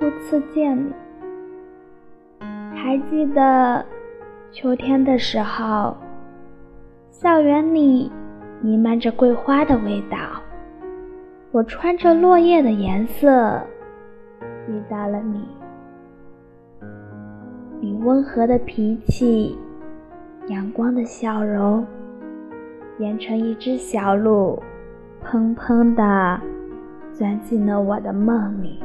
初次见你。还记得秋天的时候，校园里弥漫着桂花的味道。我穿着落叶的颜色遇到了你，你温和的脾气，阳光的笑容，变成一只小鹿，砰砰地钻进了我的梦里。